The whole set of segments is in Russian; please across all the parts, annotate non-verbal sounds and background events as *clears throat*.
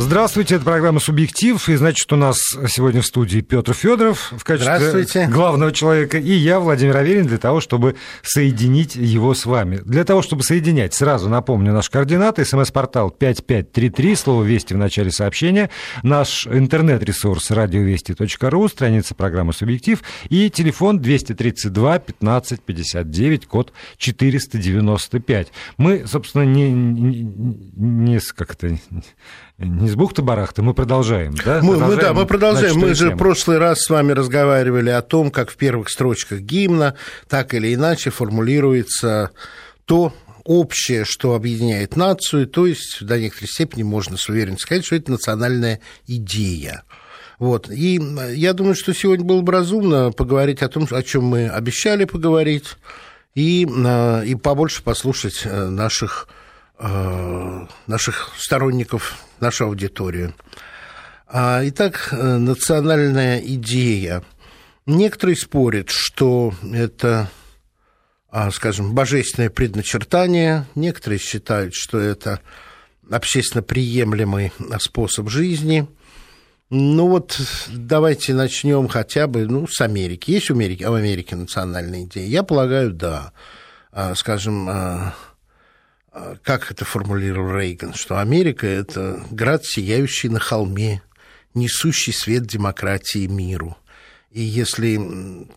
Здравствуйте, это программа «Субъектив», и значит, у нас сегодня в студии Петр Федоров в качестве главного человека, и я, Владимир Аверин, для того, чтобы соединить его с вами. Для того, чтобы соединять, сразу напомню наши координаты. СМС-портал 5533, слово «Вести» в начале сообщения, наш интернет-ресурс радиовести.ру, страница программы «Субъектив» и телефон 232 15 59, код 495. Мы, собственно, не, не, не как это не с бухты-барахта, мы продолжаем, да? Мы, продолжаем, мы, да, мы продолжаем. Мы же в прошлый раз с вами разговаривали о том, как в первых строчках гимна так или иначе формулируется то общее, что объединяет нацию, то есть до некоторой степени можно с уверенностью сказать, что это национальная идея. Вот. И я думаю, что сегодня было бы разумно поговорить о том, о чем мы обещали поговорить, и, э, и побольше послушать э, наших Э, наших сторонников, нашу аудиторию. А, итак, э, национальная идея. Некоторые спорят, что это, а, скажем, божественное предначертание, некоторые считают, что это общественно приемлемый способ жизни. Ну вот давайте начнем хотя бы ну, с Америки. Есть у Америки, в Америке национальная идея? Я полагаю, да. А, скажем, как это формулировал Рейган, что Америка – это град, сияющий на холме, несущий свет демократии миру. И если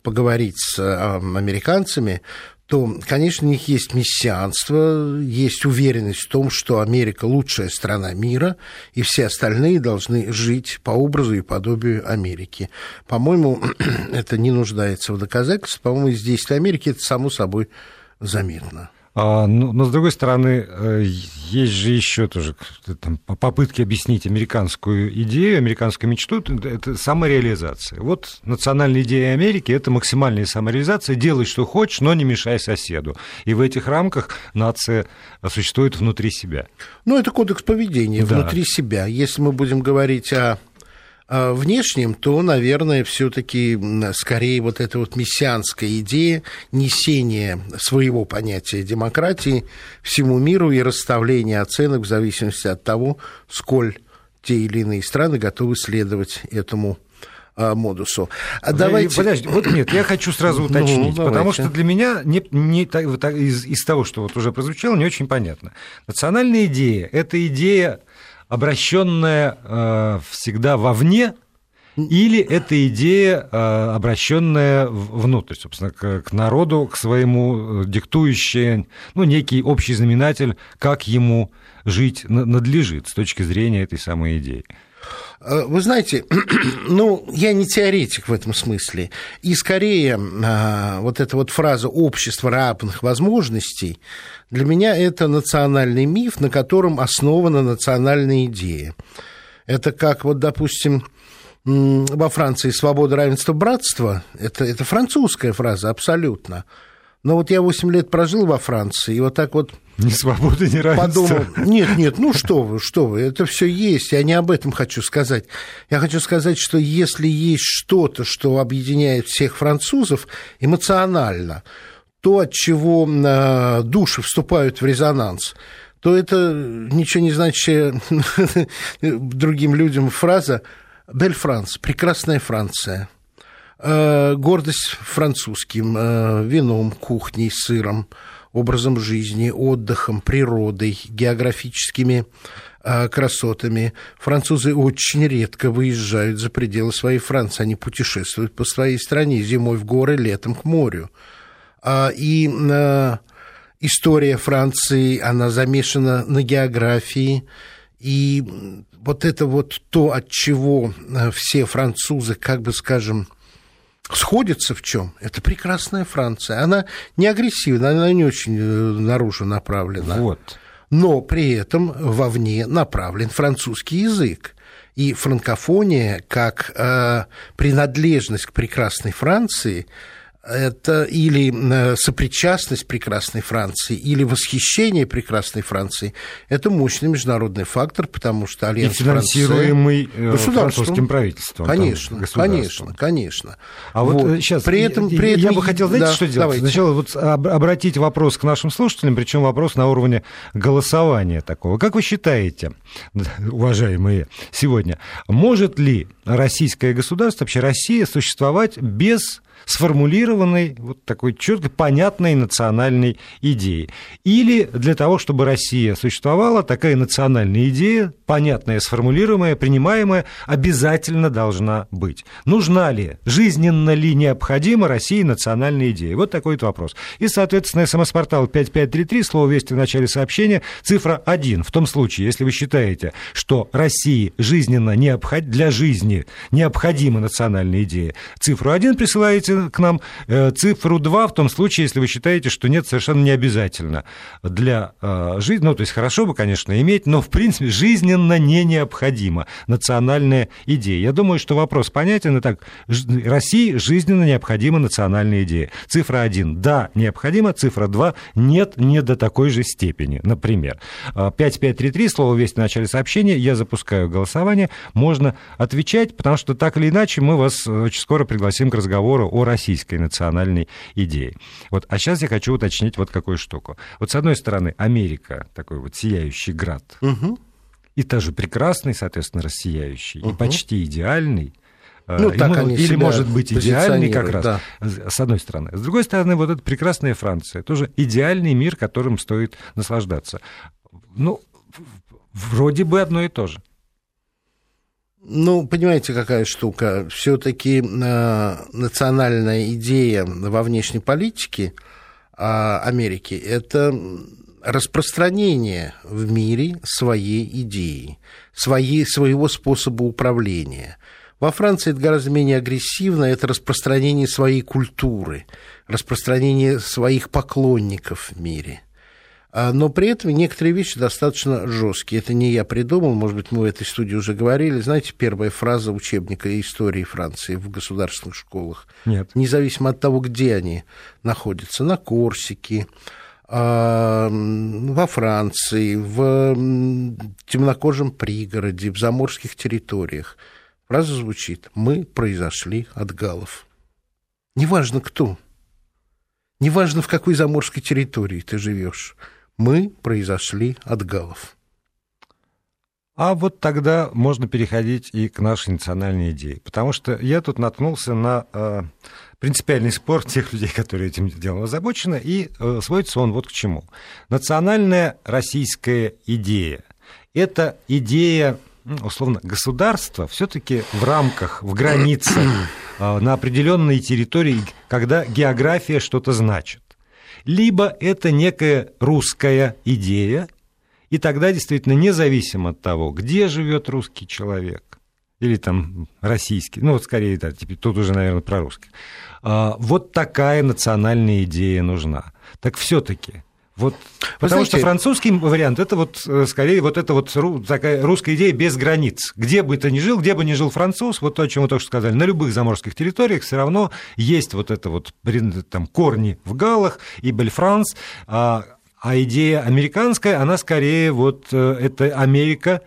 поговорить с а, американцами, то, конечно, у них есть мессианство, есть уверенность в том, что Америка лучшая страна мира, и все остальные должны жить по образу и подобию Америки. По-моему, *clears throat* это не нуждается в доказательствах. По-моему, из действия Америки это само собой заметно. А, но, но, с другой стороны, э, есть же еще тоже там, попытки объяснить американскую идею, американскую мечту, это самореализация. Вот национальная идея Америки – это максимальная самореализация, делай, что хочешь, но не мешай соседу. И в этих рамках нация существует внутри себя. Ну, это кодекс поведения да. внутри себя. Если мы будем говорить о а внешним, то, наверное, все-таки скорее вот эта вот мессианская идея несения своего понятия демократии всему миру и расставления оценок в зависимости от того, сколь те или иные страны готовы следовать этому а, модусу. А давайте... Подожди, вот нет, я хочу сразу ну, уточнить, ну, потому что для меня не, не, из, из того, что вот уже прозвучало, не очень понятно. Национальная идея – это идея обращенная э, всегда вовне, или это идея, э, обращенная внутрь, собственно, к, к народу, к своему, э, диктующая, ну, некий общий знаменатель, как ему жить надлежит с точки зрения этой самой идеи. Э, вы знаете, *clears throat* ну, я не теоретик в этом смысле. И скорее а, вот эта вот фраза «общество равных возможностей» для меня это национальный миф, на котором основана национальная идея. Это как вот, допустим, во Франции «свобода, равенство, братство» это, это французская фраза абсолютно. Но вот я 8 лет прожил во Франции, и вот так вот ни свободы, ни равенства. Подумал, нет, нет, ну что вы, что вы, это все есть, я не об этом хочу сказать. Я хочу сказать, что если есть что-то, что объединяет всех французов эмоционально, то, от чего э, души вступают в резонанс, то это ничего не значит *laughs* другим людям фраза «Бель Франс», «Прекрасная Франция», э, гордость французским, э, вином, кухней, сыром – образом жизни, отдыхом, природой, географическими а, красотами. Французы очень редко выезжают за пределы своей Франции. Они путешествуют по своей стране зимой в горы, летом к морю. А, и а, история Франции, она замешана на географии. И вот это вот то, от чего все французы, как бы скажем, сходится в чем? Это прекрасная Франция. Она не агрессивна, она не очень э, наружу направлена. Вот. Но при этом вовне направлен французский язык. И франкофония, как э, принадлежность к прекрасной Франции, это или э, сопричастность прекрасной Франции, или восхищение прекрасной Франции, это мощный международный фактор, потому что Альянс И финансируемый Франции, французским правительством. Конечно, конечно, конечно. А вот, вот сейчас, при этом, при этом... я бы хотел, знаете, да, что делать? Давайте. Сначала вот обратить вопрос к нашим слушателям, причем вопрос на уровне голосования такого. Как вы считаете, *laughs* уважаемые, сегодня, может ли российское государство, вообще Россия, существовать без сформулированной, вот такой четко понятной национальной идеей. Или для того, чтобы Россия существовала, такая национальная идея, понятная, сформулируемая, принимаемая, обязательно должна быть. Нужна ли, жизненно ли необходима России национальная идея? Вот такой вот вопрос. И, соответственно, смс-портал 5533, слово «Вести» в начале сообщения, цифра 1. В том случае, если вы считаете, что России жизненно необход... для жизни необходима национальная идея, цифру 1 присылаете к нам э, цифру 2 в том случае, если вы считаете, что нет, совершенно не обязательно для э, жизни. Ну, то есть хорошо бы, конечно, иметь, но, в принципе, жизненно не необходимо национальная идея. Я думаю, что вопрос понятен. Итак, России жизненно необходима национальная идея. Цифра 1 – да, необходимо. Цифра 2 – нет, не до такой же степени. Например, 5533, слово «Весть» в начале сообщения, я запускаю голосование, можно отвечать, потому что так или иначе мы вас очень скоро пригласим к разговору о российской национальной идее. Вот, а сейчас я хочу уточнить вот какую штуку. Вот с одной стороны, Америка, такой вот сияющий град, угу. и тоже прекрасный, соответственно, рассияющий, угу. и почти идеальный, э, ну, так они или, может быть, идеальный как раз, да. с одной стороны. С другой стороны, вот эта прекрасная Франция, тоже идеальный мир, которым стоит наслаждаться. Ну, вроде бы одно и то же. Ну, понимаете, какая штука? Все-таки э, национальная идея во внешней политике э, Америки это распространение в мире своей идеи, своей, своего способа управления. Во Франции это гораздо менее агрессивно, это распространение своей культуры, распространение своих поклонников в мире. А, но при этом некоторые вещи достаточно жесткие. Это не я придумал, может быть, мы в этой студии уже говорили. Знаете, первая фраза учебника истории Франции в государственных школах? Нет. Независимо от того, где они находятся, на Корсике, а, во Франции, в темнокожем пригороде, в заморских территориях. Фраза звучит «Мы произошли от галов». Неважно кто, неважно в какой заморской территории ты живешь – мы произошли от галов. А вот тогда можно переходить и к нашей национальной идее. Потому что я тут наткнулся на э, принципиальный спор *laughs* тех людей, которые этим делом озабочены, и э, сводится он вот к чему. Национальная российская идея – это идея условно, государства все-таки в рамках, в границах, *clears throat* э, на определенной территории, когда география что-то значит либо это некая русская идея, и тогда действительно независимо от того, где живет русский человек, или там российский, ну вот скорее, да, тут уже, наверное, про русский. А, вот такая национальная идея нужна. Так все-таки вот, потому знаете, что французский вариант это вот э, скорее вот это вот такая русская идея без границ. Где бы ты ни жил, где бы ни жил француз, вот то, о чем вы только что сказали, на любых заморских территориях все равно есть вот это вот там корни в галах и Бельфранс, а, а идея американская, она скорее вот э, это Америка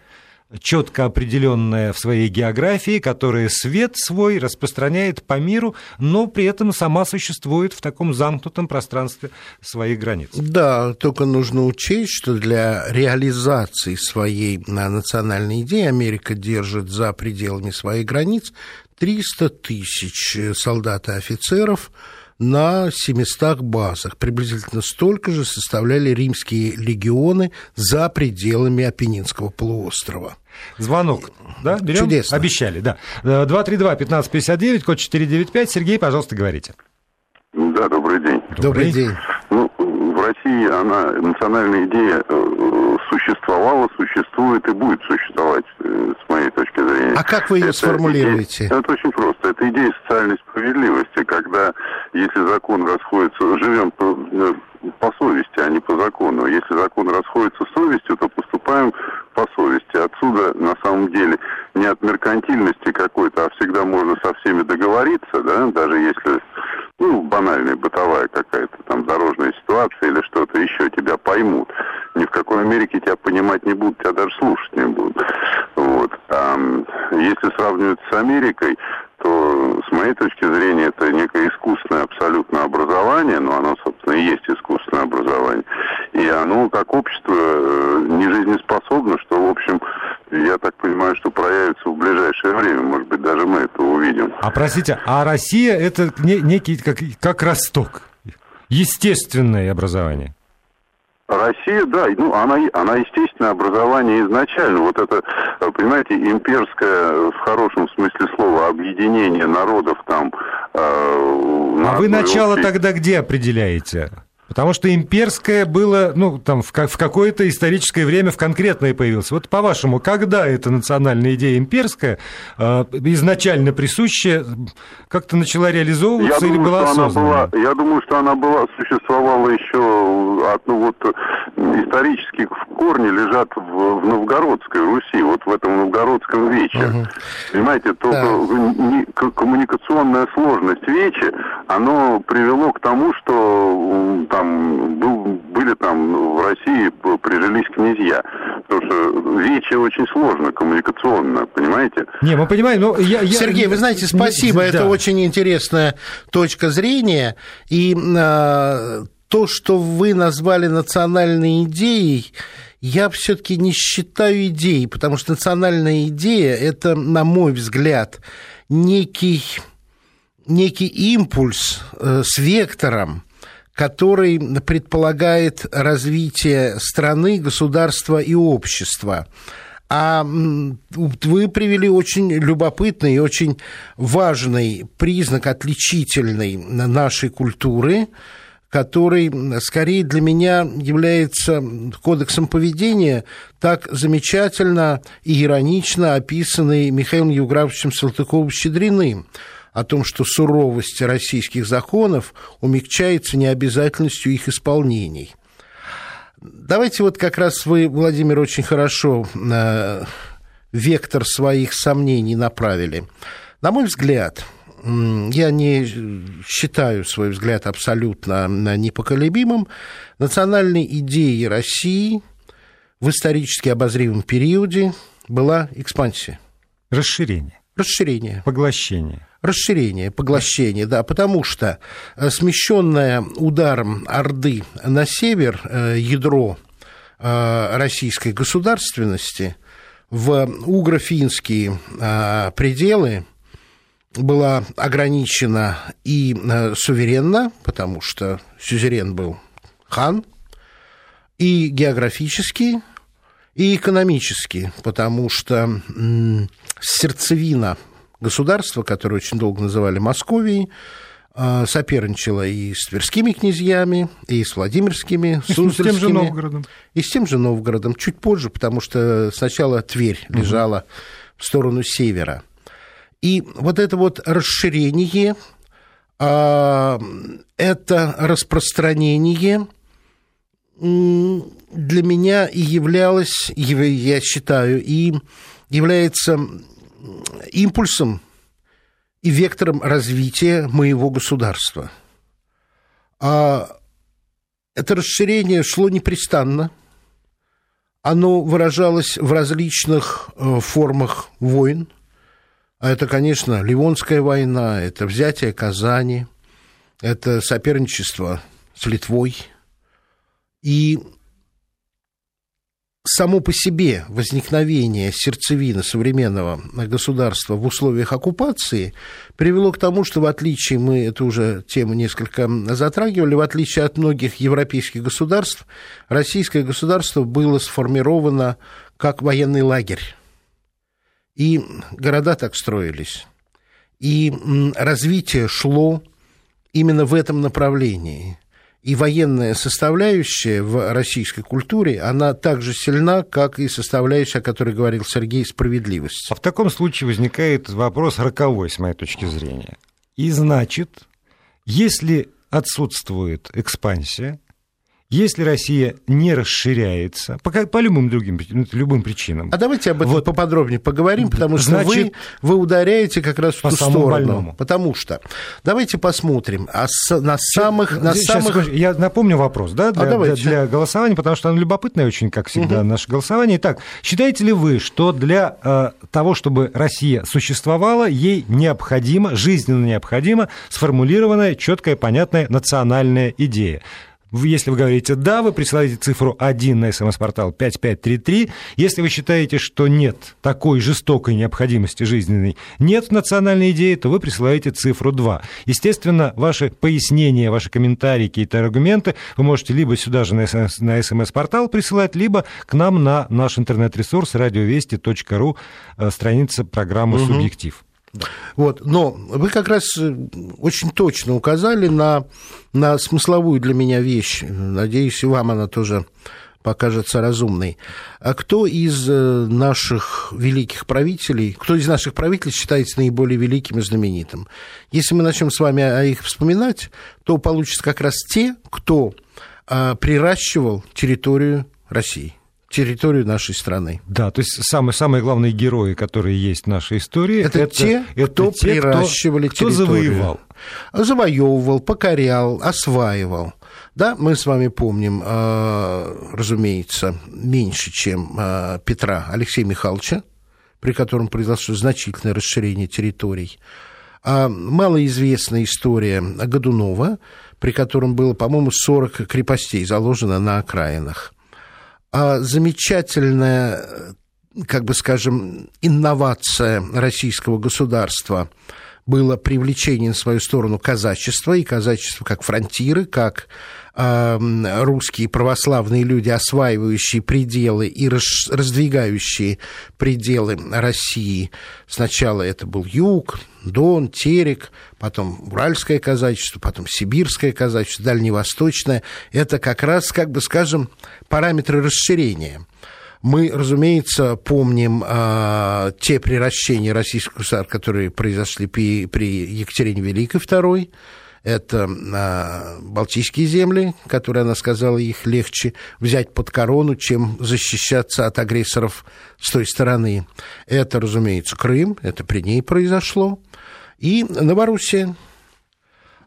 четко определенная в своей географии, которая свет свой распространяет по миру, но при этом сама существует в таком замкнутом пространстве своих границ. Да, только нужно учесть, что для реализации своей национальной идеи Америка держит за пределами своих границ 300 тысяч солдат и офицеров, на 700 базах. Приблизительно столько же составляли римские легионы за пределами Апеннинского полуострова. Звонок, да, берем? Чудесно. Обещали, да. 232-1559, код 495. Сергей, пожалуйста, говорите. Да, добрый день. Добрый, добрый день. России она, национальная идея э, существовала, существует и будет существовать, э, с моей точки зрения. А как вы ее это сформулируете? Идея, это очень просто. Это идея социальной справедливости, когда, если закон расходится, живем по, э, по совести, а не по закону. Если закон расходится с совестью, то поступаем по совести. Отсюда, на самом деле, не от меркантильности какой-то, а всегда можно со всеми договориться, да, даже если ну, банальная, бытовая какая-то там дорожная ситуация или что-то еще, тебя поймут. Ни в какой Америке тебя понимать не будут, тебя даже слушать не будут. Вот. А если сравнивать с Америкой, то с моей точки зрения это некое искусственное абсолютно образование, но оно, собственно, и есть искусственное образование. И оно как общество э, не жизнеспособно, что, в общем, я так понимаю, что проявится в ближайшее время. Может быть, даже мы это увидим. А простите, а Россия это некий как, как росток, естественное образование? Россия, да, ну, она, она, естественно, образование изначально. Вот это, понимаете, имперское, в хорошем смысле слова, объединение народов там... Э, а вы начало общей... тогда где определяете? Потому что имперское было, ну, там, в, в какое-то историческое время в конкретное появилось. Вот, по-вашему, когда эта национальная идея имперская, э, изначально присущая, как-то начала реализовываться я или думаю, была осознанна? Была, я думаю, что она была, существовала еще, от, ну, вот, исторически в корне лежат в, в Новгородской Руси, вот в этом Новгородском вече. Угу. Понимаете, только да. коммуникационная сложность вечи, оно привело к тому, что там был, были там в России, прижились князья. Потому Вече очень сложно коммуникационно, понимаете? Не, мы понимаем, но я... я... Сергей, вы знаете, спасибо, это да. очень интересная точка зрения. И э, то, что вы назвали национальной идеей, я все-таки не считаю идеей, потому что национальная идея это, на мой взгляд, некий, некий импульс э, с вектором, который предполагает развитие страны, государства и общества. А вы привели очень любопытный и очень важный признак отличительный нашей культуры, который скорее для меня является кодексом поведения, так замечательно и иронично описанный Михаилом Евграфовичем Салтыковым-Щедриным о том, что суровость российских законов умягчается необязательностью их исполнений. Давайте вот как раз вы, Владимир, очень хорошо э, вектор своих сомнений направили. На мой взгляд, я не считаю свой взгляд абсолютно непоколебимым. Национальной идеей России в исторически обозримом периоде была экспансия. Расширение. Расширение. Поглощение. Расширение, поглощение, да, потому что э, смещенное ударом Орды на север э, ядро э, российской государственности в угрофинские пределы была ограничена и суверенно, потому что сюзерен был хан, и географически, и экономически, потому что сердцевина государства, которое очень долго называли Московией, а, соперничала и с тверскими князьями, и с Владимирскими, и с тем же Новгородом. И с тем же Новгородом. Чуть позже, потому что сначала Тверь лежала угу. в сторону севера. И вот это вот расширение, а, это распространение для меня и являлось, я считаю, и является импульсом и вектором развития моего государства. А это расширение шло непрестанно. Оно выражалось в различных э, формах войн. А это, конечно, Ливонская война, это взятие Казани, это соперничество с Литвой. И само по себе возникновение сердцевины современного государства в условиях оккупации привело к тому, что в отличие, мы эту уже тему несколько затрагивали, в отличие от многих европейских государств, российское государство было сформировано как военный лагерь. И города так строились. И развитие шло именно в этом направлении – и военная составляющая в российской культуре, она так же сильна, как и составляющая, о которой говорил Сергей, справедливость. А в таком случае возникает вопрос роковой, с моей точки зрения. И значит, если отсутствует экспансия, Если Россия не расширяется, по, по любым другим ну, любым причинам. А давайте об этом вот. поподробнее поговорим, потому что Значит, вы, вы ударяете как раз в ту сторону. Больному. Потому что давайте посмотрим а с, на самых... Сейчас, на самых... Я напомню вопрос да, для, а для, для голосования, потому что оно любопытное очень, как всегда, угу. наше голосование. Итак, считаете ли вы, что для э, того, чтобы Россия существовала, ей необходимо, жизненно необходимо сформулированная, четкая, понятная национальная идея? Если вы говорите «да», вы присылаете цифру 1 на смс-портал 5533. Если вы считаете, что нет такой жестокой необходимости жизненной, нет национальной идеи, то вы присылаете цифру 2. Естественно, ваши пояснения, ваши комментарии, какие-то аргументы вы можете либо сюда же на смс-портал присылать, либо к нам на наш интернет-ресурс радиовести.ру, э, страница программы «Субъектив». Вот, но вы как раз э, очень точно указали на, на смысловую для меня вещь. Надеюсь, и вам она тоже покажется разумной. А кто из э, наших великих правителей, кто из наших правителей считается наиболее великим и знаменитым? Если мы начнем с вами о их вспоминать, то получится как раз те, кто а, приращивал территорию России территорию нашей страны. Да, то есть самые, самые главные герои, которые есть в нашей истории, это, это те, это кто те, приращивали кто, территорию. Кто завоевал. Завоевывал, покорял, осваивал. Да, мы с вами помним, э, разумеется, меньше, чем э, Петра Алексея Михайловича, при котором произошло значительное расширение территорий. А малоизвестная история Годунова, при котором было, по-моему, 40 крепостей заложено на окраинах замечательная, как бы скажем, инновация российского государства было привлечение на свою сторону казачества, и казачество как фронтиры, как э, русские православные люди, осваивающие пределы и раз, раздвигающие пределы России. Сначала это был юг, Дон, Терек, потом Уральское казачество, потом Сибирское казачество, Дальневосточное. Это как раз, как бы скажем, параметры расширения. Мы, разумеется, помним э, те приращения российского государства, которые произошли при, при Екатерине Великой II. Это э, Балтийские земли, которые, она сказала, их легче взять под корону, чем защищаться от агрессоров с той стороны. Это, разумеется, Крым, это при ней произошло. И Новороссия.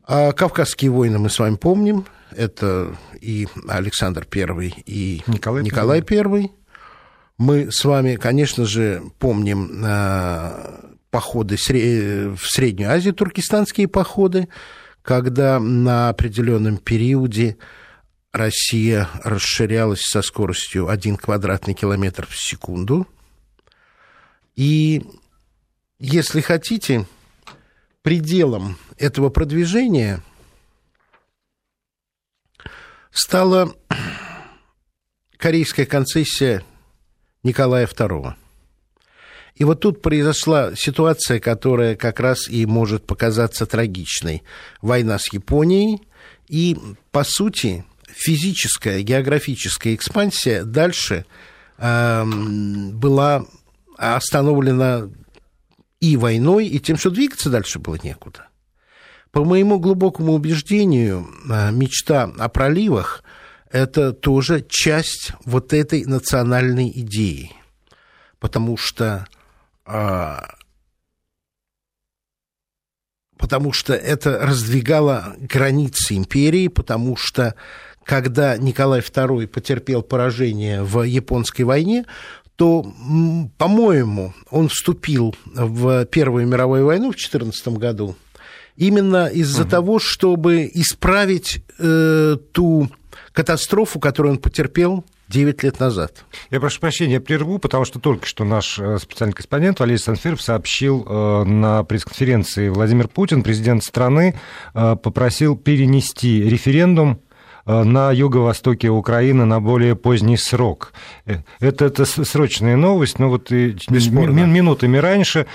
А Кавказские войны мы с вами помним. Это и Александр I, и Николай, Николай I. Мы с вами, конечно же, помним э, походы в Среднюю Азию, туркестанские походы, когда на определенном периоде Россия расширялась со скоростью 1 квадратный километр в секунду. И, если хотите, пределом этого продвижения стала корейская концессия Николая II. И вот тут произошла ситуация, которая как раз и может показаться трагичной. Война с Японией и, по сути, физическая, географическая экспансия дальше э, была остановлена и войной, и тем, что двигаться дальше было некуда. По моему глубокому убеждению, э, мечта о проливах это тоже часть вот этой национальной идеи. Потому что, а, потому что это раздвигало границы империи, потому что когда Николай II потерпел поражение в японской войне, то, по-моему, он вступил в Первую мировую войну в 2014 году именно из-за угу. того, чтобы исправить э, ту катастрофу, которую он потерпел 9 лет назад. Я прошу прощения, я прерву, потому что только что наш э, специальный корреспондент Валерий Санфиров сообщил э, на пресс-конференции Владимир Путин, президент страны, э, попросил перенести референдум на юго-востоке Украины на более поздний срок. Э, это, это срочная новость, но вот и минутами раньше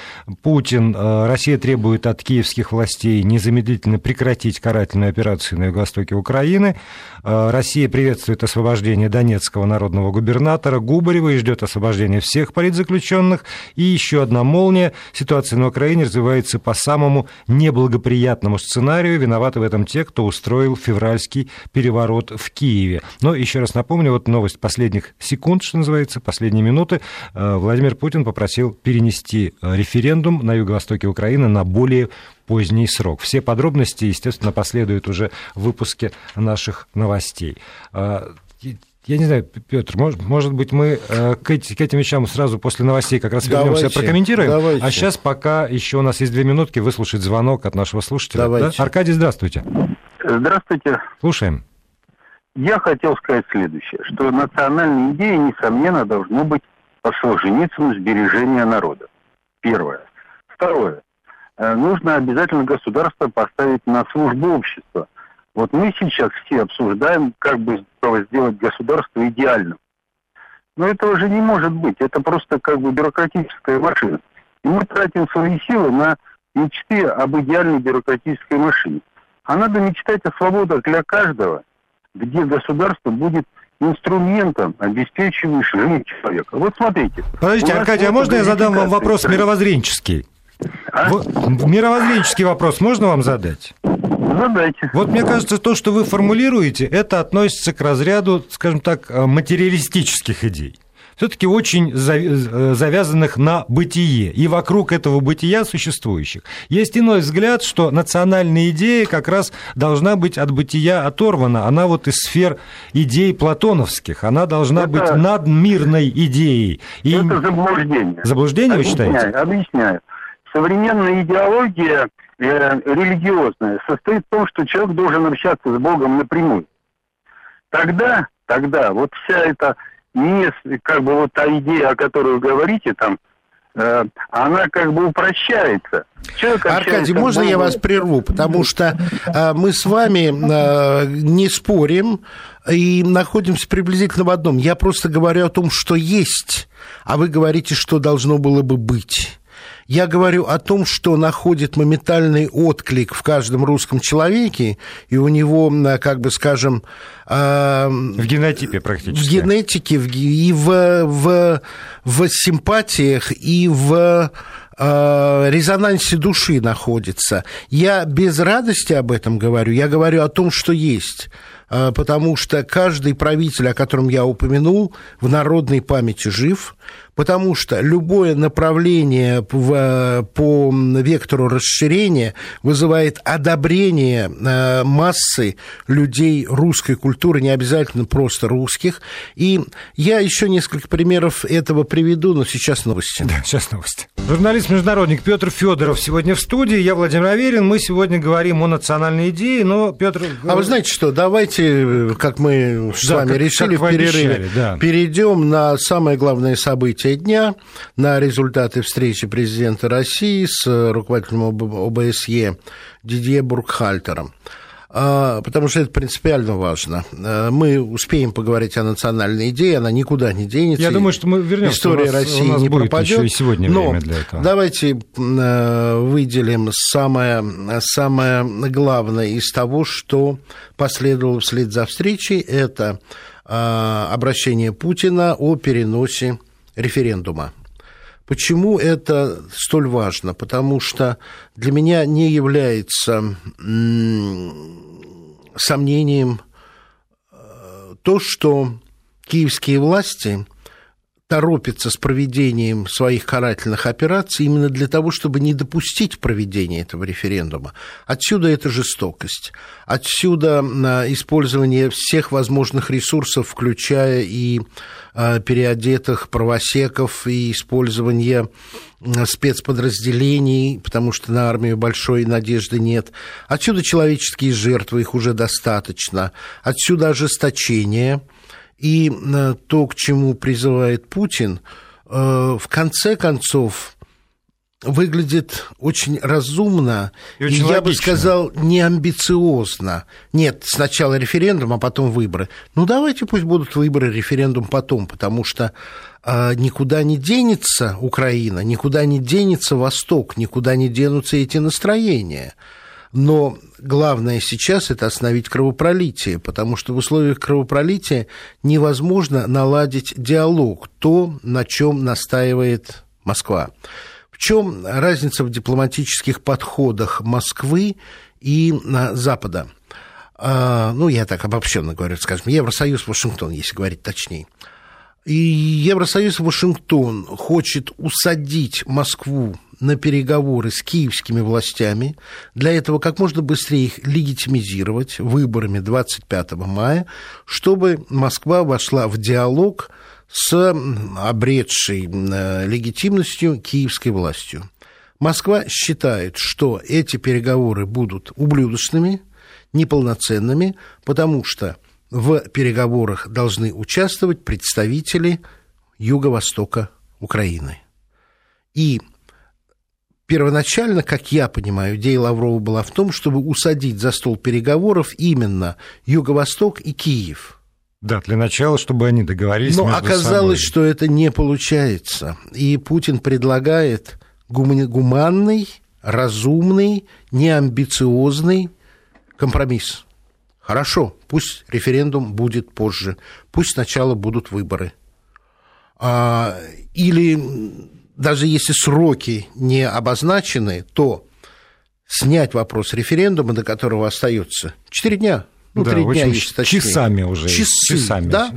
Путин, э, Россия требует от киевских властей незамедлительно прекратить карательную операцию на юго-востоке Украины. Россия приветствует освобождение донецкого народного губернатора Губарева и ждет освобождения всех политзаключенных. И еще одна молния. Ситуация на Украине развивается по самому неблагоприятному сценарию. Виноваты в этом те, кто устроил февральский переворот переворот в Киеве. Но еще раз напомню, вот новость последних секунд, что называется, последние минуты. Э, Владимир Путин попросил перенести референдум на юго-востоке Украины на более поздний срок. Все подробности, естественно, последуют уже в выпуске наших новостей я не знаю, Петр, может, может быть, мы э, к, эти, к этим вещам сразу после новостей как раз вернемся, прокомментируем. Давайте. А сейчас пока еще у нас есть две минутки выслушать звонок от нашего слушателя. Давайте. Да? Аркадий, здравствуйте. Здравствуйте. Слушаем. Я хотел сказать следующее, что национальная идея, несомненно, должно быть по Солженицыну сбережения народа. Первое. Второе. Э, нужно обязательно государство поставить на службу общества вот мы сейчас все обсуждаем, как бы сделать государство идеальным. Но этого же не может быть. Это просто как бы бюрократическая машина. И мы тратим свои силы на мечты об идеальной бюрократической машине. А надо мечтать о свободах для каждого, где государство будет инструментом, обеспечивающим жизнь человека. Вот смотрите. Подождите, Аркадий, а можно я задам вам вопрос мировоззренческий? А? Мировоззренческий вопрос можно вам задать? Задайте. Вот мне кажется, то, что вы формулируете, это относится к разряду, скажем так, э, материалистических идей все-таки очень э, завязанных на бытие и вокруг этого бытия существующих. Есть иной взгляд, что национальная идея как раз должна быть от бытия оторвана. Она вот из сфер идей платоновских. Она должна это, быть надмирной идеей. И... Это заблуждение. Заблуждение, объясняю, вы считаете? Объясняю. Современная идеология Э, религиозная состоит в том, что человек должен общаться с Богом напрямую. Тогда, тогда вот вся эта не, как бы вот та идея, о которой вы говорите, там, э, она как бы упрощается. Человек Аркадий, можно я вас прерву, потому что э, мы с вами э, не спорим и находимся приблизительно в одном. Я просто говорю о том, что есть, а вы говорите, что должно было бы быть. Я говорю о том, что находит моментальный отклик в каждом русском человеке, и у него, как бы скажем... Э, в генотипе практически. В генетике, в, и в, в, в симпатиях, и в э, резонансе души находится. Я без радости об этом говорю, я говорю о том, что есть. Э, потому что каждый правитель, о котором я упомянул, в народной памяти жив, потому что любое направление в, по вектору расширения вызывает одобрение э, массы людей русской культуры, не обязательно просто русских. И я еще несколько примеров этого приведу, но сейчас новости. Да, сейчас новости. Журналист-международник Петр Федоров сегодня в студии. Я Владимир Аверин. Мы сегодня говорим о национальной идее, но Петр... А вы знаете что, давайте, как мы с да, вами как, решили как в перерыве, обещали, да. перейдем на самое главное событие события дня, на результаты встречи президента России с руководителем ОБСЕ Дидье Бургхальтером а, потому что это принципиально важно. А, мы успеем поговорить о национальной идее, она никуда не денется. Я думаю, что мы вернемся. История у нас, России у нас не будет пропадет. Еще и сегодня но время для этого. давайте а, выделим самое, самое главное из того, что последовало вслед за встречей. Это обращение Путина о переносе референдума. Почему это столь важно? Потому что для меня не является сомнением э, то, что киевские власти торопятся с проведением своих карательных операций именно для того, чтобы не допустить проведения этого референдума. Отсюда эта жестокость, отсюда а, использование всех возможных ресурсов, включая и а, переодетых правосеков, и использование спецподразделений, потому что на армию большой надежды нет. Отсюда человеческие жертвы, их уже достаточно. Отсюда ожесточение – и э, то, к чему призывает Путин, э, в конце концов выглядит очень разумно, и, очень и я бы сказал, неамбициозно. Нет, сначала референдум, а потом выборы. Ну, давайте пусть будут выборы, референдум потом, потому что э, никуда не денется Украина, никуда не денется Восток, никуда не денутся эти настроения. Но главное сейчас это остановить кровопролитие, потому что в условиях кровопролития невозможно наладить диалог, то, на чем настаивает Москва. В чем разница в дипломатических подходах Москвы и Запада? а, ну, я так обобщенно говорю, скажем, Евросоюз, Вашингтон, если говорить точнее. И Евросоюз, Вашингтон хочет усадить Москву на переговоры с киевскими властями, для этого как можно быстрее их легитимизировать выборами 25 мая, чтобы Москва вошла в диалог с обретшей э, легитимностью киевской властью. Москва считает, что эти переговоры будут ублюдочными, неполноценными, потому что в переговорах должны участвовать представители юго-востока Украины. И первоначально, как я понимаю, идея Лаврова была в том, чтобы усадить за стол переговоров именно Юго-Восток и Киев. Да, для начала, чтобы они договорились. Но оказалось, собой. что это не получается. И Путин предлагает гуманный, разумный, неамбициозный компромисс. Хорошо, пусть референдум будет позже, пусть сначала будут выборы. А, или даже если сроки не обозначены, то снять вопрос референдума, до которого остается 4 дня, ну, да, 3 дня, есть точнее. Часами уже. Часы, часами да?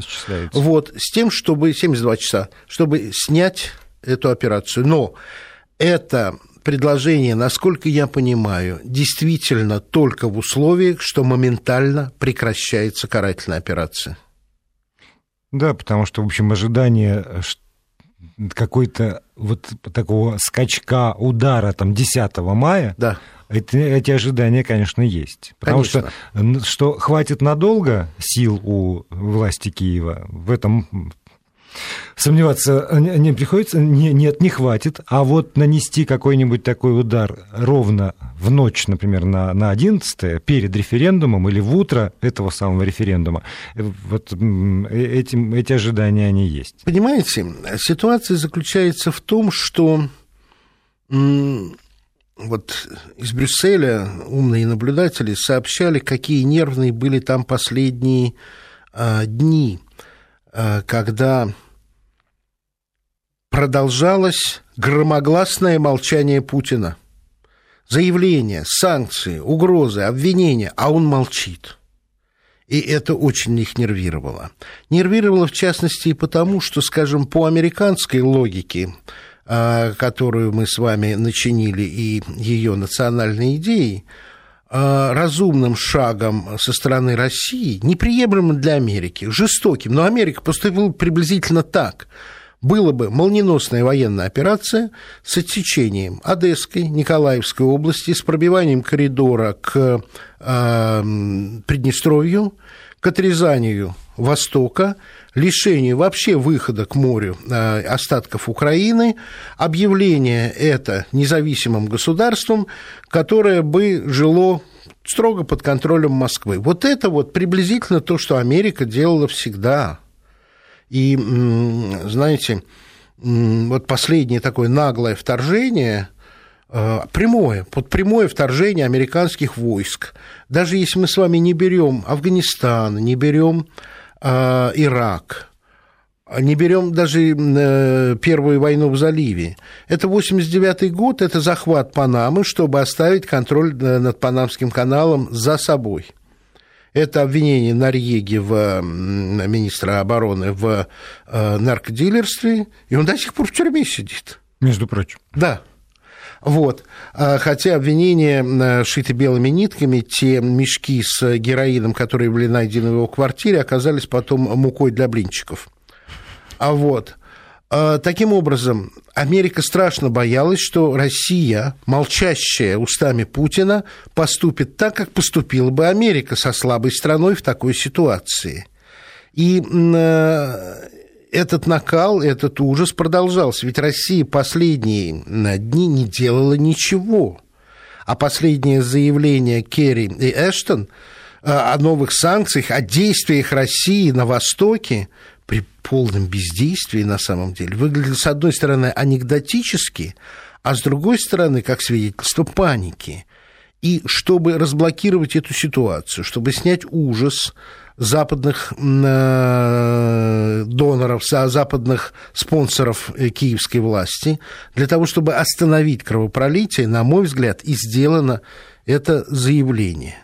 Вот, с тем, чтобы 72 часа, чтобы снять эту операцию. Но это предложение, насколько я понимаю, действительно только в условиях, что моментально прекращается карательная операция. Да, потому что, в общем, ожидание какой-то вот такого скачка удара там 10 мая, да. эти, эти ожидания, конечно, есть. Потому конечно. что, что хватит надолго сил у власти Киева, в этом Сомневаться не приходится, не, нет, не хватит. А вот нанести какой-нибудь такой удар ровно в ночь, например, на, на 11 перед референдумом или в утро этого самого референдума, вот этим, эти ожидания, они есть. Понимаете, ситуация заключается в том, что вот из Брюсселя умные наблюдатели сообщали, какие нервные были там последние а, дни, когда продолжалось громогласное молчание Путина. Заявления, санкции, угрозы, обвинения, а он молчит. И это очень их нервировало. Нервировало, в частности, и потому, что, скажем, по американской логике, а, которую мы с вами начинили, и ее национальной идеей, разумным шагом со стороны России, неприемлемым для Америки, жестоким, но Америка поступила приблизительно так – было бы молниеносная военная операция с отсечением Одесской, Николаевской области, с пробиванием коридора к э, Приднестровью, к отрезанию Востока, лишению вообще выхода к морю э, остатков Украины, объявление это независимым государством, которое бы жило строго под контролем Москвы. Вот это вот приблизительно то, что Америка делала всегда. И, знаете, вот последнее такое наглое вторжение, э, прямое, под прямое вторжение американских войск. Даже если мы с вами не берем Афганистан, не берем Ирак, не берем даже э, Первую войну в заливе. Это 89 год, это захват Панамы, чтобы оставить контроль над Панамским каналом за собой. Это обвинение Норьеги в министра обороны в э, наркодилерстве, и он до сих пор в тюрьме сидит. Между прочим. Да. Вот. А, хотя обвинения э, шиты белыми нитками, те мешки с героином, которые были найдены в его квартире, оказались потом мукой для блинчиков. А вот. А, таким образом, Америка страшно боялась, что Россия, молчащая устами Путина, поступит так, как поступила бы Америка со слабой страной в такой ситуации. И э, этот накал, этот ужас продолжался. Ведь Россия последние дни не делала ничего. А последнее заявление Керри и Эштон э, о новых санкциях, о действиях России на Востоке при полном бездействии на самом деле выглядит, с одной стороны, анекдотически, а с другой стороны, как свидетельство паники. И чтобы разблокировать эту ситуацию, чтобы снять ужас западных э, доноров, западных спонсоров э, киевской власти, для того, чтобы остановить кровопролитие, на мой взгляд, и сделано это заявление.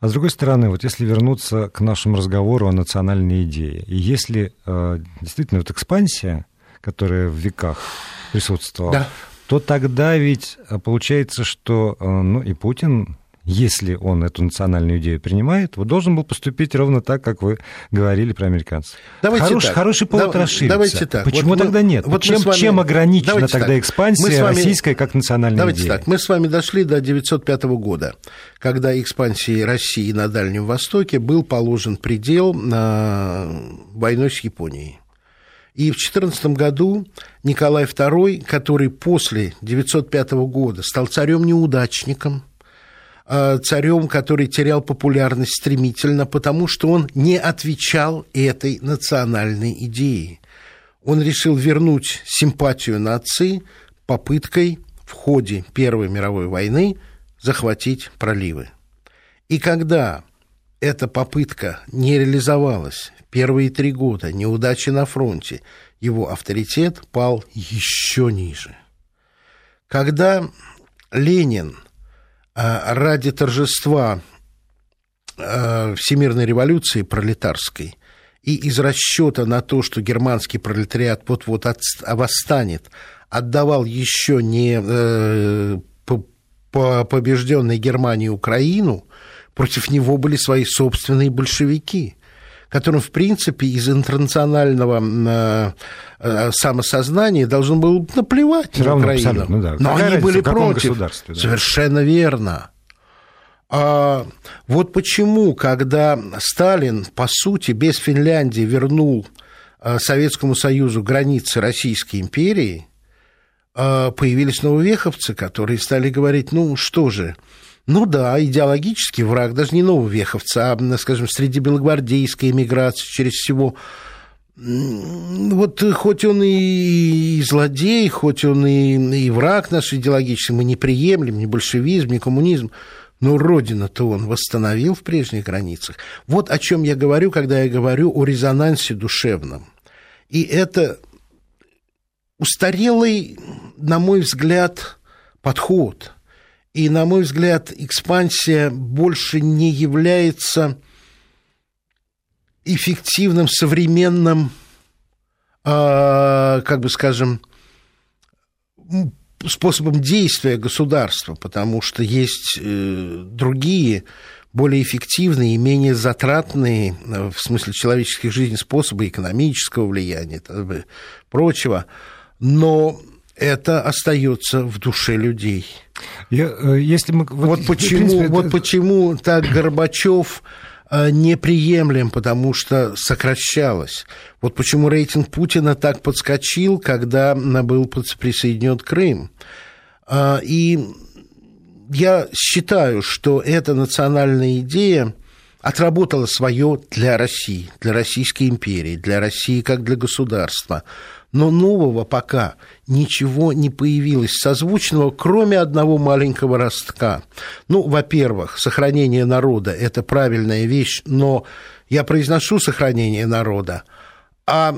А с другой стороны, вот если вернуться к нашему разговору о национальной идее, и если э, действительно вот экспансия, которая в веках присутствовала, да. то тогда ведь э, получается, что э, ну, и Путин если он эту национальную идею принимает, вот должен был поступить ровно так, как вы говорили про американцев. Давайте Хорош, так. Хороший повод да, расшириться. Давайте так. Почему вот тогда мы, нет? Вот чем, вами, чем ограничена тогда так. экспансия вами, российская как национальная давайте идея? так. Мы с вами дошли до 1905 года, когда экспансии России на Дальнем Востоке был положен предел на войной с Японией. И в 14 году Николай II, который после 905 года стал царем-неудачником, царем, который терял популярность стремительно, потому что он не отвечал этой национальной идее. Он решил вернуть симпатию нации попыткой в ходе Первой мировой войны захватить проливы. И когда эта попытка не реализовалась, первые три года неудачи на фронте, его авторитет пал еще ниже. Когда Ленин – ради торжества а, всемирной революции пролетарской и из расчета на то, что германский пролетариат вот-вот восстанет, отдавал еще не э, по побежденной Германии Украину, против него были свои собственные большевики которым, в принципе, из интернационального э, э, самосознания должен был наплевать Все на Украину. Ну, да. Но Какая они были против. Да. Совершенно верно. А вот почему, когда Сталин, по сути, без Финляндии вернул э, Советскому Союзу границы Российской империи, появились нововеховцы, которые стали говорить, ну что же, ну да, идеологический враг, даже не нововеховцы, а, скажем, среди белогвардейской эмиграции через всего вот хоть он и злодей, хоть он и, и враг наш идеологический, мы не приемлем ни большевизм, ни коммунизм, но родина-то он восстановил в прежних границах. Вот о чем я говорю, когда я говорю о резонансе душевном. И это устарелый, на мой взгляд, подход – и, на мой взгляд, экспансия больше не является эффективным современным, э, как бы скажем, способом действия государства, потому что есть э, другие более эффективные и менее затратные э, в смысле человеческих жизней способы экономического влияния и прочего. Но это остается в душе людей. Я, э, если мы, вот, вот, почему, принципе, вот это... почему так Горбачев э, неприемлем, потому что сокращалось. Вот почему рейтинг Путина так подскочил, когда был присоединен Крым. А, и я считаю, что эта национальная идея отработала свое для России, для Российской империи, для России как для государства – но нового пока ничего не появилось созвучного, кроме одного маленького ростка. Ну, во-первых, сохранение народа – это правильная вещь, но я произношу сохранение народа, а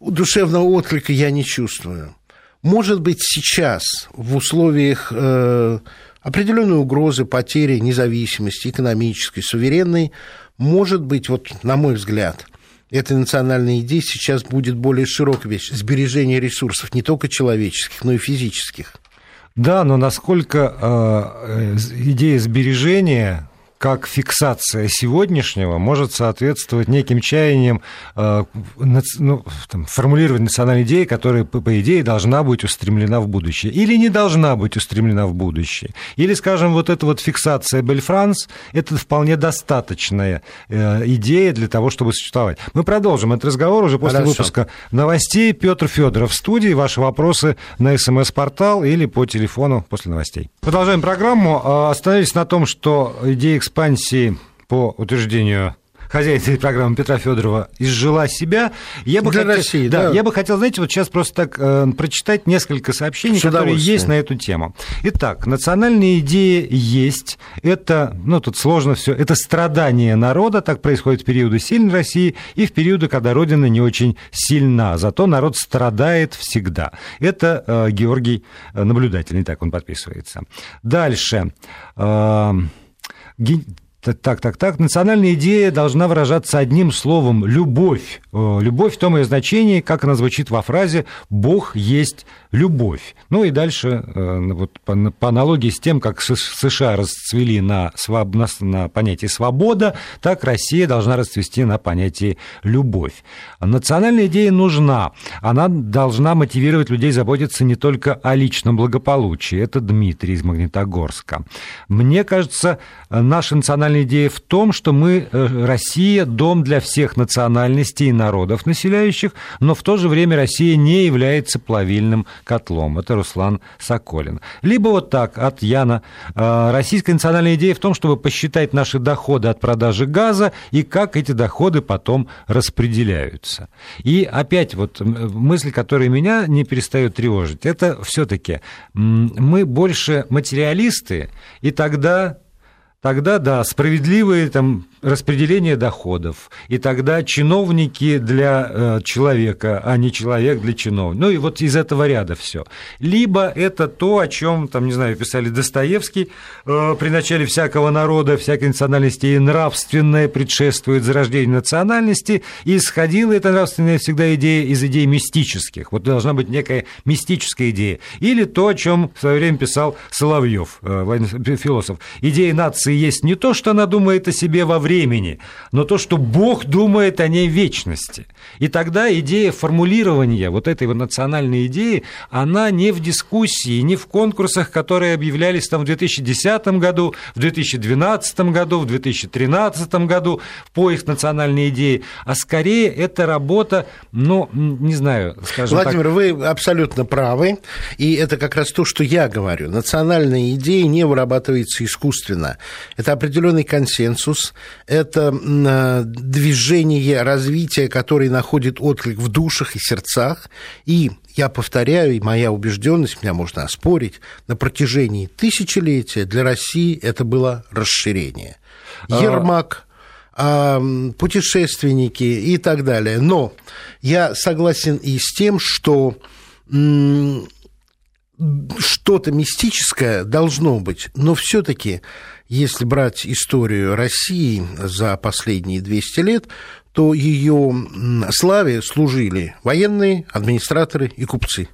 душевного отклика я не чувствую. Может быть, сейчас в условиях э, определенной угрозы потери независимости экономической, суверенной, может быть, вот на мой взгляд – этой национальной идеи сейчас будет более широкая вещь. Сбережение ресурсов не только человеческих, но и физических. Да, но насколько э, идея сбережения как фиксация сегодняшнего может соответствовать неким чаяниям э, ну, там, формулировать национальной идеи, которая, по, по идее, должна быть устремлена в будущее. Или не должна быть устремлена в будущее. Или, скажем, вот эта вот фиксация Бельфранс, это вполне достаточная э, идея для того, чтобы существовать. Мы продолжим этот разговор уже после Хорошо. выпуска новостей. Петр Федоров в студии. Ваши вопросы на смс-портал или по телефону после новостей. Продолжаем программу. Э, остановились на том, что идея экспансии по утверждению хозяин этой программы Петра Федорова изжила себя. Я бы, Для хотел, России, да, да. я бы хотел, знаете, вот сейчас просто так э, прочитать несколько сообщений, которые есть на эту тему. Итак, национальная идея есть. Это, ну, тут сложно все. Это страдание народа. Так происходит в периоды сильной России и в периоды, когда Родина не очень сильна. Зато народ страдает всегда. Это э, Георгий э, Наблюдательный, так он подписывается. Дальше. Э, Так, так, так. Национальная идея должна выражаться одним словом – любовь. Любовь в том ее значении, как она звучит во фразе «Бог есть любовь». Ну и дальше, э, вот, по, аналогии с тем, как США расцвели на, своб... на, понятие «свобода», так Россия должна расцвести на понятие «любовь». Национальная идея нужна. Она должна мотивировать людей заботиться не только о личном благополучии. Это Дмитрий из Магнитогорска. Мне кажется, наша национальная национальная идея в том, что мы, э, Россия, дом для всех национальностей и народов населяющих, но в то же время Россия не является плавильным котлом. Это Руслан Соколин. Либо вот так, от Яна. Э, российская национальная идея в том, чтобы посчитать наши доходы от продажи газа и как эти доходы потом распределяются. И опять вот мысль, которая меня не перестает тревожить, это все-таки мы больше материалисты, и тогда тогда, да, справедливые там распределение доходов, и тогда чиновники для э, человека, а не человек для чиновника. Ну и вот из этого ряда все. Либо это то, о чем, там, не знаю, писали Достоевский, э, при начале всякого народа, всякой национальности и нравственное предшествует зарождению национальности, и исходила эта нравственная всегда идея из идей мистических. Вот должна быть некая мистическая идея. Или то, о чем в свое время писал Соловьев, э, философ. Идея нации есть не то, что она думает о себе во времени, но то, что Бог думает о ней вечности. И тогда идея формулирования вот этой вот национальной идеи, она не в дискуссии, не в конкурсах, которые объявлялись там в 2010 году, в 2012 году, в 2013 году по их национальной идее, а скорее это работа, ну, не знаю, скажем Владимир, так... вы абсолютно правы, и это как раз то, что я говорю. Национальная идея не вырабатывается искусственно. Это определенный консенсус, это э, движение развития, которое находит отклик в душах и сердцах. И я повторяю, и моя убежденность, меня можно оспорить, на протяжении тысячелетия для России это было расширение. А Ермак, а, путешественники и так далее. Но я согласен и с тем, что что-то мистическое должно быть, но все-таки если брать историю России за последние 200 лет, то ее славе служили военные, администраторы и купцы.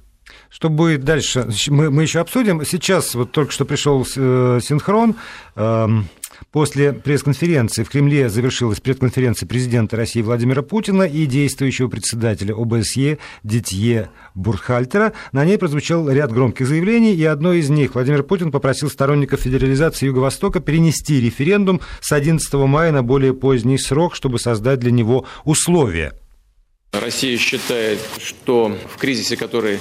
Что будет дальше, мы, мы еще обсудим. Сейчас вот только что пришел э, синхрон. Эм, После пресс-конференции в Кремле завершилась пресс-конференция президента России Владимира Путина и действующего председателя ОБСЕ Дитье Бурхальтера. На ней прозвучал ряд громких заявлений, и одно из них Владимир Путин попросил сторонников федерализации Юго-Востока перенести референдум с 11 мая на более поздний срок, чтобы создать для него условия – Россия считает, что в кризисе, который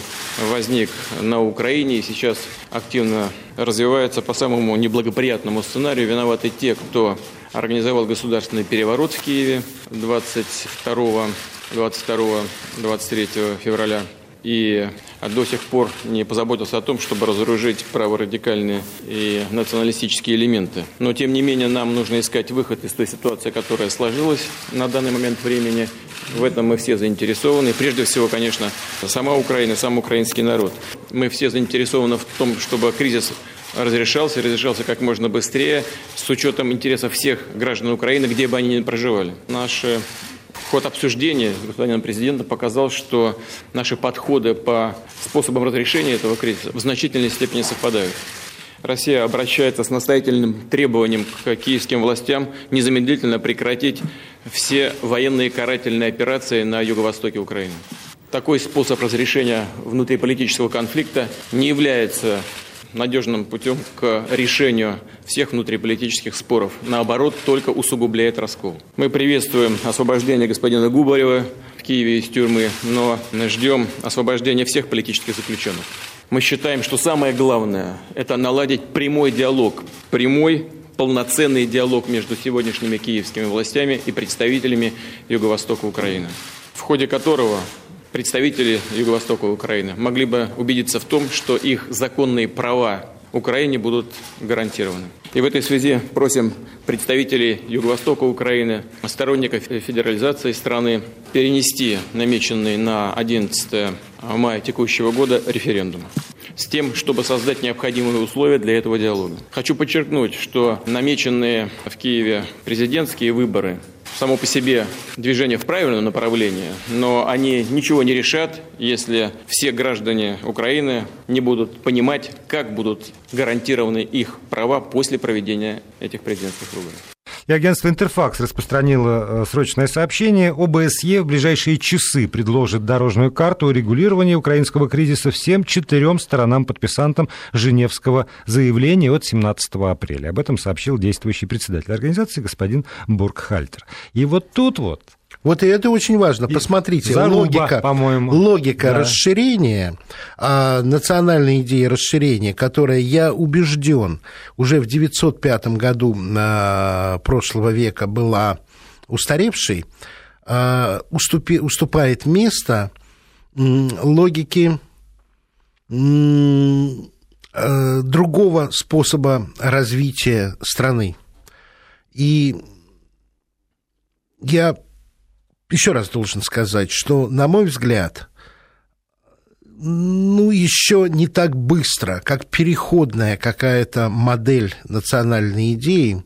возник на Украине и сейчас активно развивается по самому неблагоприятному сценарию, виноваты те, кто организовал государственный переворот в Киеве 22 22-23 февраля и до сих пор не позаботился о том, чтобы разоружить праворадикальные и националистические элементы. Но, тем не менее, нам нужно искать выход из той ситуации, которая сложилась на данный момент времени. В этом мы все заинтересованы. Прежде всего, конечно, сама Украина, сам украинский народ. Мы все заинтересованы в том, чтобы кризис разрешался, разрешался как можно быстрее, с учетом интересов всех граждан Украины, где бы они ни проживали. Наши Ход обсуждения с господином президентом показал, что наши подходы по способам разрешения этого кризиса в значительной степени совпадают. Россия обращается с настоятельным требованием к киевским властям незамедлительно прекратить все военные карательные операции на юго-востоке Украины. Такой способ разрешения внутриполитического конфликта не является надежным путем к решению всех внутриполитических споров. Наоборот, только усугубляет раскол. Мы приветствуем освобождение господина Губарева в Киеве из тюрьмы, но ждем освобождения всех политических заключенных. Мы считаем, что самое главное – это наладить прямой диалог, прямой полноценный диалог между сегодняшними киевскими властями и представителями Юго-Востока Украины, в ходе которого представители Юго-Востока Украины могли бы убедиться в том, что их законные права Украине будут гарантированы. И в этой связи просим представителей Юго-Востока Украины, сторонников федерализации страны, перенести намеченный на 11 мая текущего года референдум с тем, чтобы создать необходимые условия для этого диалога. Хочу подчеркнуть, что намеченные в Киеве президентские выборы само по себе движение в правильном направлении, но они ничего не решат, если все граждане Украины не будут понимать, как будут гарантированы их права после проведения этих президентских выборов. И агентство «Интерфакс» распространило э, срочное сообщение. ОБСЕ в ближайшие часы предложит дорожную карту урегулирования украинского кризиса всем четырем сторонам-подписантам Женевского заявления от 17 апреля. Об этом сообщил действующий председатель организации господин Бургхальтер. И вот тут вот вот и это очень важно. Посмотрите, Заруба, логика, по-моему. логика да. расширения, а, национальной идеи расширения, которая, я убежден, уже в 905 году а, прошлого века была устаревшей, а, уступи, уступает место логике а, другого способа развития страны. И я еще раз должен сказать, что, на мой взгляд, ну, еще не так быстро, как переходная какая-то модель национальной идеи,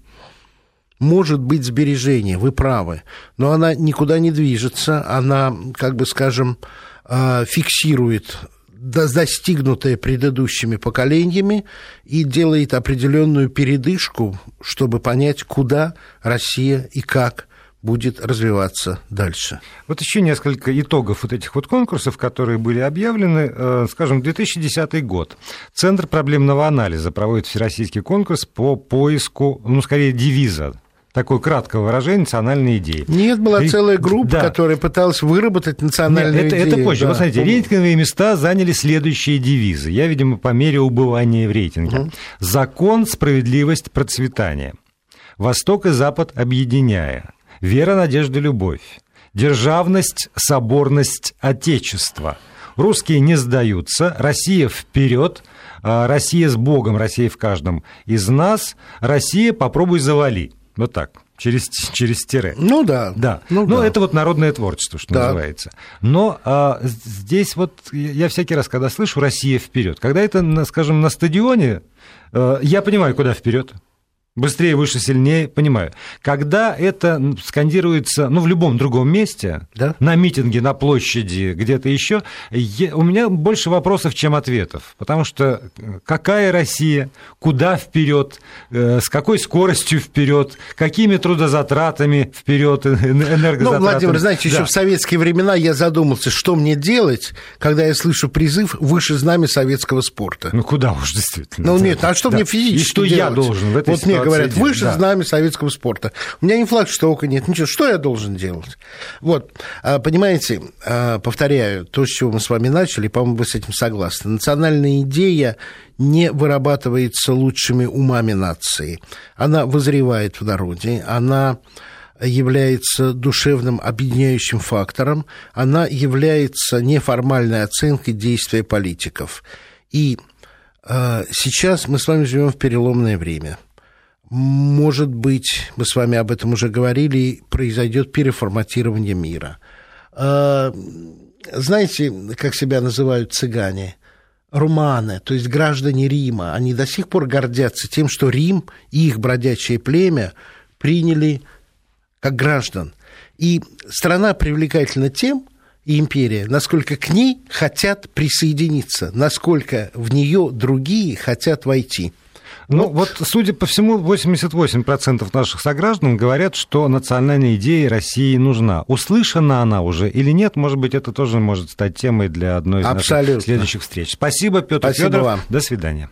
может быть сбережение, вы правы, но она никуда не движется, она, как бы скажем, а, фиксирует достигнутое предыдущими поколениями и делает определенную передышку, чтобы понять, куда Россия и как будет развиваться дальше. Вот еще несколько итогов вот этих вот конкурсов, которые были объявлены. Э, скажем, 2010 год. Центр проблемного анализа проводит всероссийский конкурс по поиску, ну, скорее, девиза такое краткое выражение национальной идеи. Нет, была целая группа, да. которая пыталась выработать национальную Нет, это, идею. Это позже. Да. Вы смотрите, рейтинговые места заняли следующие девизы. Я, видимо, по мере убывания в рейтинге. Угу. Закон, справедливость, процветание. Восток и Запад объединяя вера, надежда, любовь, державность, соборность Отечества. Русские не сдаются, Россия вперед, а, Россия с Богом, Россия в каждом из нас, Россия попробуй завали. Вот так через, через тире. Ну да. Да. Ну, ну да. это вот народное творчество, что да. называется. Но а, здесь вот я всякий раз, когда слышу Россия вперед, когда это, скажем, на стадионе, а, я понимаю, куда вперед. Быстрее, выше, сильнее, понимаю. Когда это скандируется, ну, в любом другом месте, да? на митинге, на площади, где-то еще, у меня больше вопросов, чем ответов. Потому что э, какая Россия, куда вперед, э, с какой скоростью вперед, какими трудозатратами вперед, энергозатратами. Ну, Владимир, знаете, еще да. в советские времена я задумался, что мне делать, когда я слышу призыв выше знамя советского спорта. Ну, куда уж действительно. Ну, нет, а что да. мне физически И что делать? я должен в этой вот ситуации говорят, выше да. знамя советского спорта. У меня ни флагштока нет, ничего. Что я должен делать? Вот, а, понимаете, а, повторяю, то, с чего мы с вами начали, по-моему, вы с этим согласны. Национальная идея не вырабатывается лучшими умами нации. Она вызревает в народе, она является душевным объединяющим фактором, она является неформальной оценкой действия политиков. И э, сейчас мы с вами живем в переломное время – может быть, мы с вами об этом уже говорили, произойдет переформатирование мира. А, знаете, как себя называют цыгане? Руманы, то есть граждане Рима, они до сих пор гордятся тем, что Рим и их бродячее племя приняли как граждан. И страна привлекательна тем, и империя, насколько к ней хотят присоединиться, насколько в нее другие хотят войти. Ну, ну, вот, судя по всему, 88% наших сограждан говорят, что национальная идея России нужна. Услышана она уже или нет, может быть, это тоже может стать темой для одной из Абсолютно. наших следующих встреч. Спасибо, Петр Федоров. Вам. До свидания.